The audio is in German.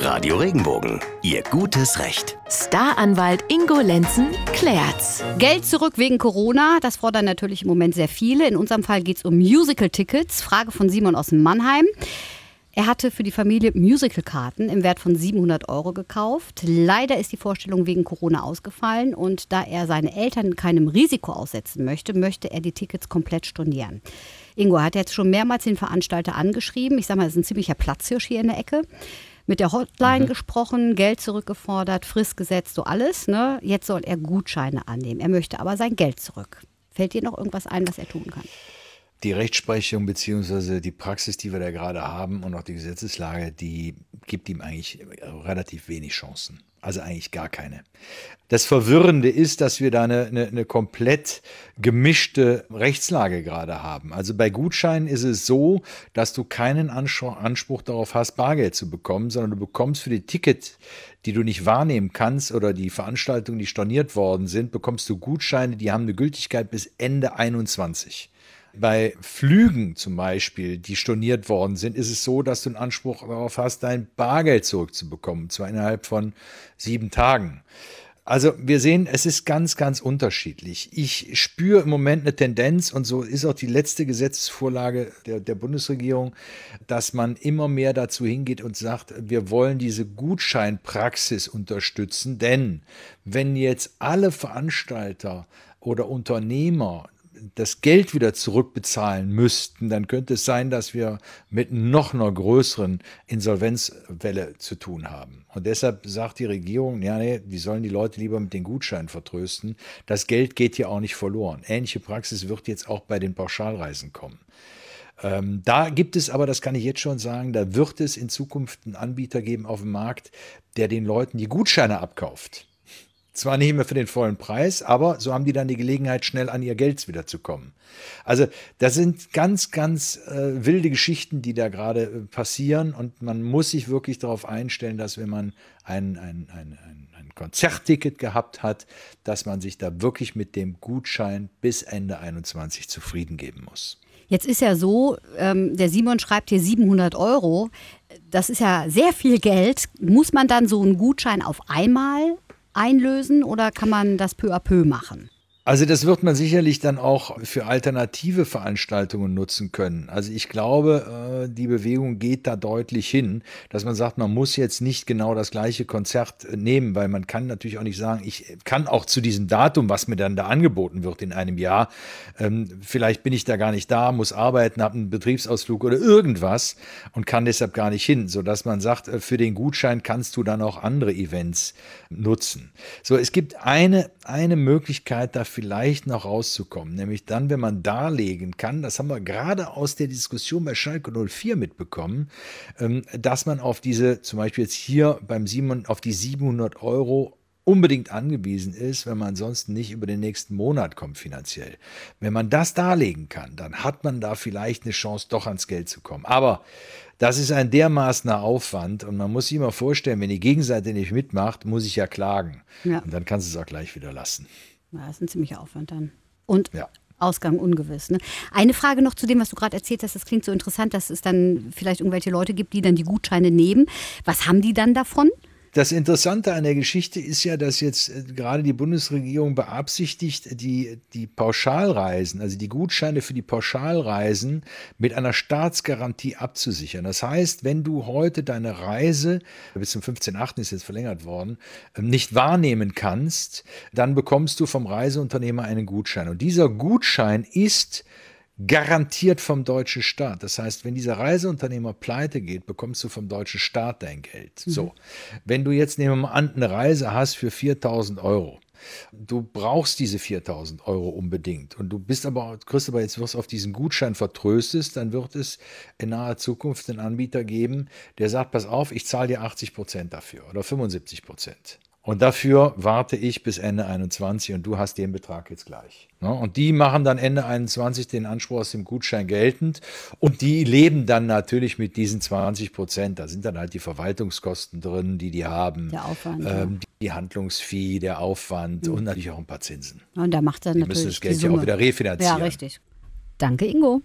Radio Regenbogen, Ihr gutes Recht. Staranwalt Ingo Lenzen klärt's. Geld zurück wegen Corona, das fordern natürlich im Moment sehr viele. In unserem Fall geht es um Musical-Tickets. Frage von Simon aus Mannheim. Er hatte für die Familie Musicalkarten im Wert von 700 Euro gekauft. Leider ist die Vorstellung wegen Corona ausgefallen und da er seine Eltern keinem Risiko aussetzen möchte, möchte er die Tickets komplett stornieren. Ingo hat jetzt schon mehrmals den Veranstalter angeschrieben. Ich sage mal, das ist ein ziemlicher Platzhirsch hier in der Ecke. Mit der Hotline mhm. gesprochen, Geld zurückgefordert, Frist gesetzt, so alles. Ne? Jetzt soll er Gutscheine annehmen. Er möchte aber sein Geld zurück. Fällt dir noch irgendwas ein, was er tun kann? Die Rechtsprechung bzw. die Praxis, die wir da gerade haben und auch die Gesetzeslage, die gibt ihm eigentlich relativ wenig Chancen. Also eigentlich gar keine. Das Verwirrende ist, dass wir da eine, eine, eine, komplett gemischte Rechtslage gerade haben. Also bei Gutscheinen ist es so, dass du keinen Anspruch darauf hast, Bargeld zu bekommen, sondern du bekommst für die Ticket, die du nicht wahrnehmen kannst oder die Veranstaltungen, die storniert worden sind, bekommst du Gutscheine, die haben eine Gültigkeit bis Ende 21. Bei Flügen zum Beispiel, die storniert worden sind, ist es so, dass du einen Anspruch darauf hast, dein Bargeld zurückzubekommen, zwar innerhalb von sieben Tagen. Also wir sehen, es ist ganz, ganz unterschiedlich. Ich spüre im Moment eine Tendenz, und so ist auch die letzte Gesetzesvorlage der, der Bundesregierung, dass man immer mehr dazu hingeht und sagt, wir wollen diese Gutscheinpraxis unterstützen, denn wenn jetzt alle Veranstalter oder Unternehmer das Geld wieder zurückbezahlen müssten, dann könnte es sein, dass wir mit noch einer größeren Insolvenzwelle zu tun haben. Und deshalb sagt die Regierung, ja, nee, die sollen die Leute lieber mit den Gutscheinen vertrösten. Das Geld geht hier auch nicht verloren. Ähnliche Praxis wird jetzt auch bei den Pauschalreisen kommen. Ähm, da gibt es aber, das kann ich jetzt schon sagen, da wird es in Zukunft einen Anbieter geben auf dem Markt, der den Leuten die Gutscheine abkauft. Zwar nicht mehr für den vollen Preis, aber so haben die dann die Gelegenheit, schnell an ihr Geld wiederzukommen. Also das sind ganz, ganz äh, wilde Geschichten, die da gerade äh, passieren und man muss sich wirklich darauf einstellen, dass wenn man ein, ein, ein, ein, Konzertticket gehabt hat, dass man sich da wirklich mit dem Gutschein bis Ende 21 zufrieden geben muss. Jetzt ist ja so, ähm, der Simon schreibt hier 700 Euro. Das ist ja sehr viel Geld. Muss man dann so einen Gutschein auf einmal einlösen oder kann man das peu à peu machen? Also das wird man sicherlich dann auch für alternative Veranstaltungen nutzen können. Also ich glaube, äh, die Bewegung geht da deutlich hin, dass man sagt, man muss jetzt nicht genau das gleiche Konzert äh, nehmen, weil man kann natürlich auch nicht sagen, ich kann auch zu diesem Datum, was mir dann da angeboten wird in einem Jahr, ähm, vielleicht bin ich da gar nicht da, muss arbeiten, habe einen Betriebsausflug oder irgendwas und kann deshalb gar nicht hin, sodass man sagt, äh, für den Gutschein kannst du dann auch andere Events nutzen. So, es gibt eine, eine Möglichkeit dafür, vielleicht noch rauszukommen. Nämlich dann, wenn man darlegen kann, das haben wir gerade aus der Diskussion bei Schalke 04 mitbekommen, ähm, dass man auf diese, zum Beispiel jetzt hier beim Simon, auf die 700 Euro unbedingt angewiesen ist, wenn man ansonsten nicht über den nächsten Monat kommt finanziell. Wenn man das darlegen kann, dann hat man da vielleicht eine Chance, doch ans Geld zu kommen. Aber das ist ein dermaßener Aufwand und man muss sich immer vorstellen, wenn die Gegenseite nicht mitmacht, muss ich ja klagen. Ja. Und dann kannst du es auch gleich wieder lassen. Ja, das ist ein ziemlicher Aufwand dann. Und ja. Ausgang ungewiss. Ne? Eine Frage noch zu dem, was du gerade erzählt hast. Das klingt so interessant, dass es dann vielleicht irgendwelche Leute gibt, die dann die Gutscheine nehmen. Was haben die dann davon? Das Interessante an der Geschichte ist ja, dass jetzt äh, gerade die Bundesregierung beabsichtigt, die, die Pauschalreisen, also die Gutscheine für die Pauschalreisen mit einer Staatsgarantie abzusichern. Das heißt, wenn du heute deine Reise, bis zum 15.8. ist jetzt verlängert worden, ähm, nicht wahrnehmen kannst, dann bekommst du vom Reiseunternehmer einen Gutschein. Und dieser Gutschein ist garantiert vom deutschen Staat. Das heißt, wenn dieser Reiseunternehmer pleite geht, bekommst du vom deutschen Staat dein Geld. Mhm. So, wenn du jetzt nehmen wir an, eine Reise hast für 4000 Euro, Du brauchst diese 4000 Euro unbedingt. Und du bist aber, kriegst aber jetzt wirst auf diesen Gutschein vertröstet, dann wird es in naher Zukunft einen Anbieter geben, der sagt, pass auf, ich zahle dir 80 Prozent dafür oder 75 Prozent. Und dafür warte ich bis Ende 21 und du hast den Betrag jetzt gleich. Ne? Und die machen dann Ende 21 den Anspruch aus dem Gutschein geltend und die leben dann natürlich mit diesen 20 Prozent. Da sind dann halt die Verwaltungskosten drin, die die haben. Der Aufwand. Ähm, ja. Die Handlungsvieh, der Aufwand mhm. und natürlich auch ein paar Zinsen. Und da macht er die natürlich. müssen das Geld ja auch wieder refinanzieren. Ja, richtig. Danke, Ingo.